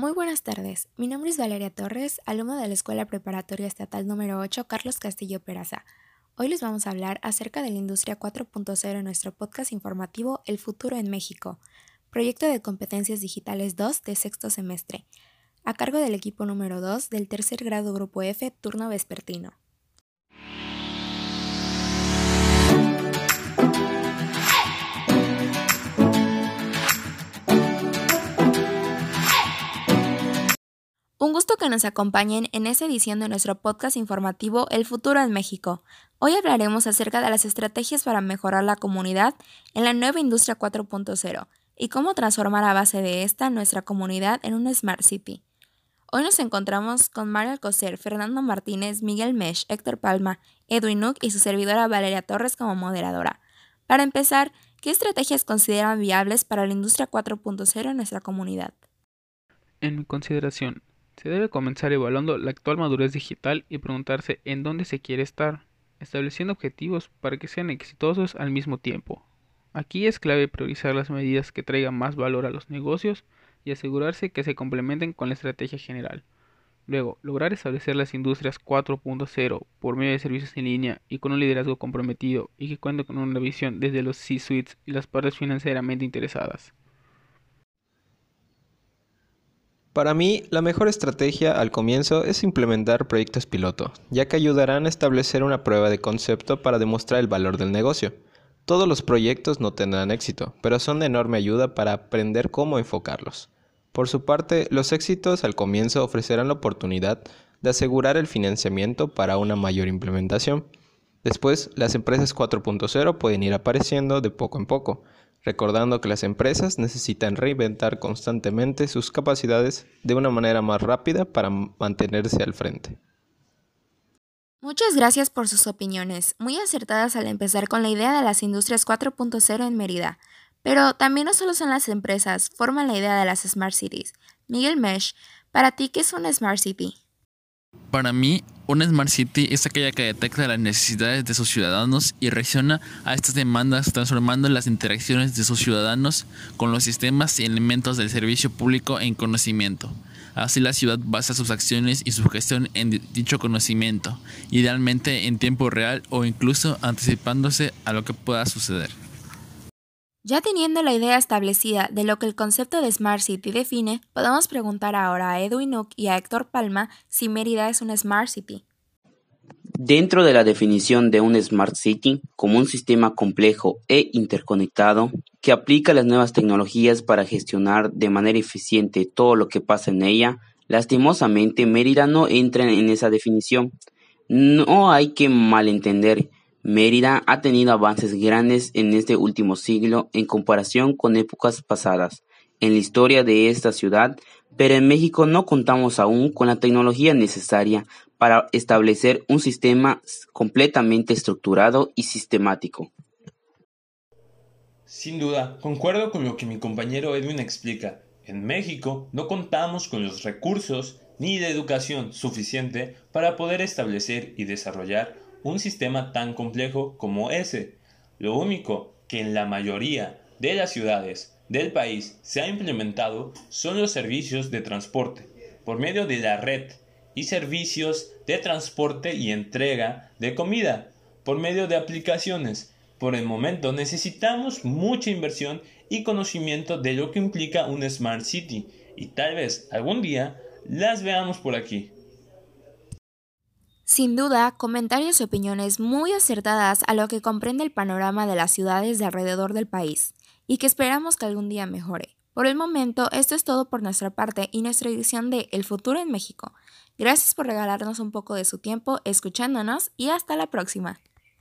Muy buenas tardes, mi nombre es Valeria Torres, alumna de la Escuela Preparatoria Estatal número 8 Carlos Castillo Peraza. Hoy les vamos a hablar acerca de la industria 4.0 en nuestro podcast informativo El futuro en México, proyecto de competencias digitales 2 de sexto semestre, a cargo del equipo número 2 del tercer grado Grupo F, turno vespertino. Gusto que nos acompañen en esta edición de nuestro podcast informativo El futuro en México. Hoy hablaremos acerca de las estrategias para mejorar la comunidad en la nueva industria 4.0 y cómo transformar a base de esta nuestra comunidad en una Smart City. Hoy nos encontramos con Mario Alcocer, Fernando Martínez, Miguel Mesh, Héctor Palma, Edwin Nook y su servidora Valeria Torres como moderadora. Para empezar, ¿qué estrategias consideran viables para la industria 4.0 en nuestra comunidad? En mi consideración, se debe comenzar evaluando la actual madurez digital y preguntarse en dónde se quiere estar, estableciendo objetivos para que sean exitosos al mismo tiempo. Aquí es clave priorizar las medidas que traigan más valor a los negocios y asegurarse que se complementen con la estrategia general. Luego, lograr establecer las industrias 4.0 por medio de servicios en línea y con un liderazgo comprometido y que cuente con una visión desde los C-suites y las partes financieramente interesadas. Para mí, la mejor estrategia al comienzo es implementar proyectos piloto, ya que ayudarán a establecer una prueba de concepto para demostrar el valor del negocio. Todos los proyectos no tendrán éxito, pero son de enorme ayuda para aprender cómo enfocarlos. Por su parte, los éxitos al comienzo ofrecerán la oportunidad de asegurar el financiamiento para una mayor implementación. Después, las empresas 4.0 pueden ir apareciendo de poco en poco, recordando que las empresas necesitan reinventar constantemente sus capacidades de una manera más rápida para mantenerse al frente. Muchas gracias por sus opiniones, muy acertadas al empezar con la idea de las industrias 4.0 en Mérida. Pero también no solo son las empresas, forman la idea de las Smart Cities. Miguel Mesh, para ti, ¿qué es una Smart City? Para mí, una Smart City es aquella que detecta las necesidades de sus ciudadanos y reacciona a estas demandas transformando las interacciones de sus ciudadanos con los sistemas y elementos del servicio público en conocimiento. Así la ciudad basa sus acciones y su gestión en dicho conocimiento, idealmente en tiempo real o incluso anticipándose a lo que pueda suceder. Ya teniendo la idea establecida de lo que el concepto de Smart City define, podemos preguntar ahora a Edwin Nook y a Héctor Palma si Mérida es una Smart City. Dentro de la definición de un Smart City como un sistema complejo e interconectado que aplica las nuevas tecnologías para gestionar de manera eficiente todo lo que pasa en ella, lastimosamente Mérida no entra en esa definición. No hay que malentender Mérida ha tenido avances grandes en este último siglo en comparación con épocas pasadas en la historia de esta ciudad, pero en México no contamos aún con la tecnología necesaria para establecer un sistema completamente estructurado y sistemático. Sin duda, concuerdo con lo que mi compañero Edwin explica. En México no contamos con los recursos ni de educación suficiente para poder establecer y desarrollar un sistema tan complejo como ese. Lo único que en la mayoría de las ciudades del país se ha implementado son los servicios de transporte por medio de la red y servicios de transporte y entrega de comida por medio de aplicaciones. Por el momento necesitamos mucha inversión y conocimiento de lo que implica un Smart City y tal vez algún día las veamos por aquí. Sin duda, comentarios y opiniones muy acertadas a lo que comprende el panorama de las ciudades de alrededor del país y que esperamos que algún día mejore. Por el momento, esto es todo por nuestra parte y nuestra edición de El futuro en México. Gracias por regalarnos un poco de su tiempo escuchándonos y hasta la próxima.